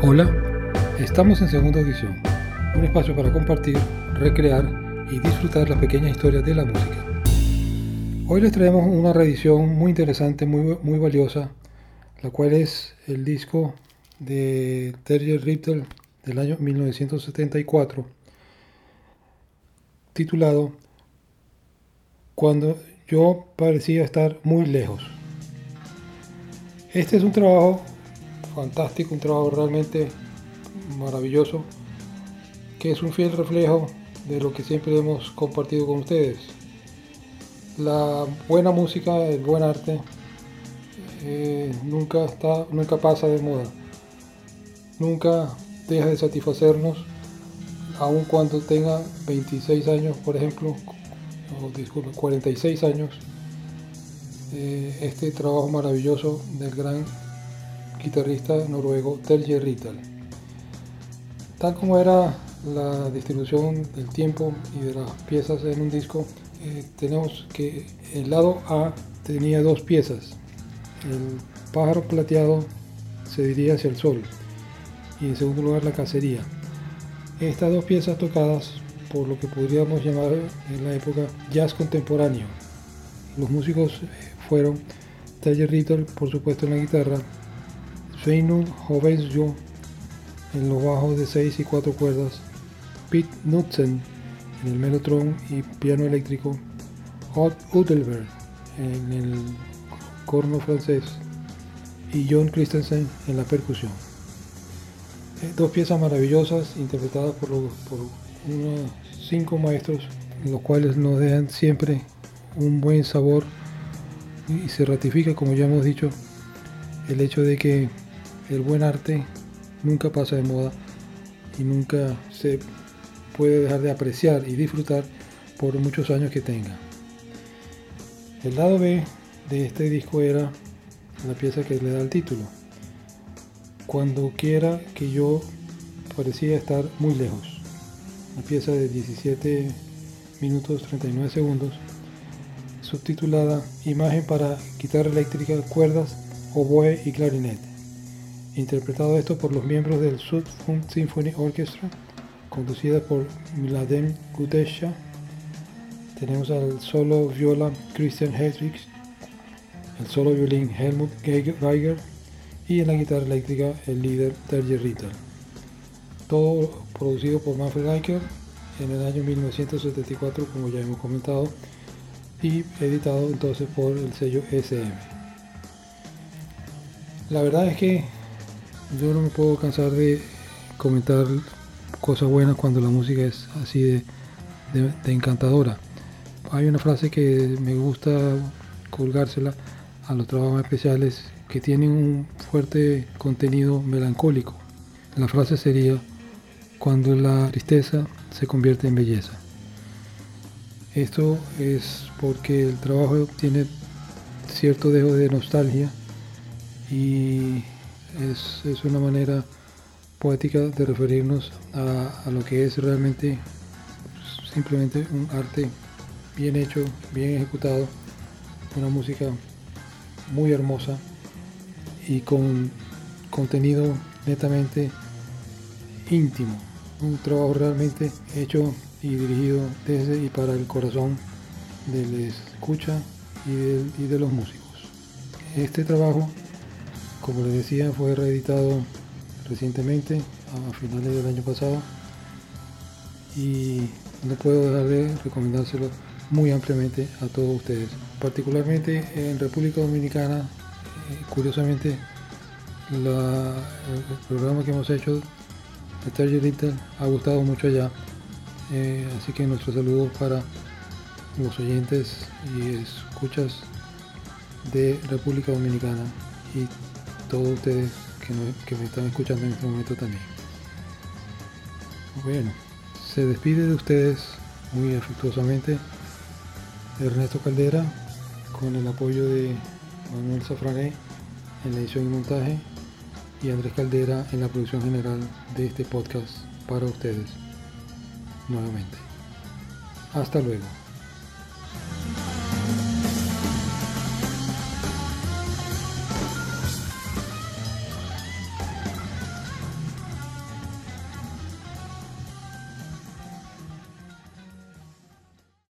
Hola, estamos en segunda audición, un espacio para compartir, recrear y disfrutar las pequeñas historias de la música. Hoy les traemos una reedición muy interesante, muy, muy valiosa, la cual es el disco de Terry Rittel del año 1974, titulado Cuando yo parecía estar muy lejos. Este es un trabajo fantástico, un trabajo realmente maravilloso, que es un fiel reflejo de lo que siempre hemos compartido con ustedes. La buena música, el buen arte, eh, nunca, está, nunca pasa de moda, nunca deja de satisfacernos, aun cuando tenga 26 años, por ejemplo, o disculpe, 46 años, eh, este trabajo maravilloso del gran guitarrista noruego Terje Rittal. Tal como era la distribución del tiempo y de las piezas en un disco, eh, tenemos que el lado A tenía dos piezas. El pájaro plateado se diría hacia el sol y en segundo lugar la cacería. Estas dos piezas tocadas por lo que podríamos llamar en la época jazz contemporáneo. Los músicos eh, fueron Terje Rittal, por supuesto en la guitarra, Sveinung Hovensjo en los bajos de 6 y 4 cuerdas, Pete Knudsen en el melotron y piano eléctrico, Odd Udelberg en el corno francés. Y John Christensen en la percusión. Eh, dos piezas maravillosas interpretadas por, por unos cinco maestros, los cuales nos dejan siempre un buen sabor y se ratifica, como ya hemos dicho, el hecho de que el buen arte nunca pasa de moda y nunca se puede dejar de apreciar y disfrutar por muchos años que tenga. El lado B de este disco era la pieza que le da el título. Cuando quiera que yo parecía estar muy lejos. Una pieza de 17 minutos 39 segundos, subtitulada Imagen para guitarra eléctrica, cuerdas, oboe y clarinete interpretado esto por los miembros del Funk Symphony Orchestra, conducida por Miladem Gudesha. Tenemos al solo viola Christian Hedrigs, el solo violín Helmut Geiger y en la guitarra eléctrica el líder Terje Ritter. Todo producido por Manfred Eicher en el año 1974, como ya hemos comentado, y editado entonces por el sello SM. La verdad es que yo no me puedo cansar de comentar cosas buenas cuando la música es así de, encantadora. Hay una frase que me gusta colgársela a los trabajos especiales que tienen un fuerte contenido melancólico. La frase sería, cuando la tristeza se convierte en belleza. Esto es porque el trabajo tiene cierto dejo de nostalgia y es, una manera poética de referirnos a, lo que es realmente simplemente un arte bien hecho, bien ejecutado, una música muy hermosa y con contenido netamente íntimo, un trabajo realmente hecho y dirigido desde y para el corazón del escucha y de los músicos. Este trabajo como les decía, fue reeditado recientemente, a finales del año pasado, y no puedo dejar de recomendárselo muy ampliamente a todos ustedes. Particularmente en República Dominicana, eh, curiosamente, el, programa que hemos hecho de Target Little ha gustado mucho allá. Eh, así que nuestros saludos para los oyentes y escuchas de República Dominicana y todos ustedes que, me están escuchando en este momento también. Bueno, se despide de ustedes muy afectuosamente Ernesto Caldera con el apoyo de Manuel Zafrané en la edición y montaje y Andrés Caldera en la producción general de este podcast para ustedes nuevamente. Hasta luego.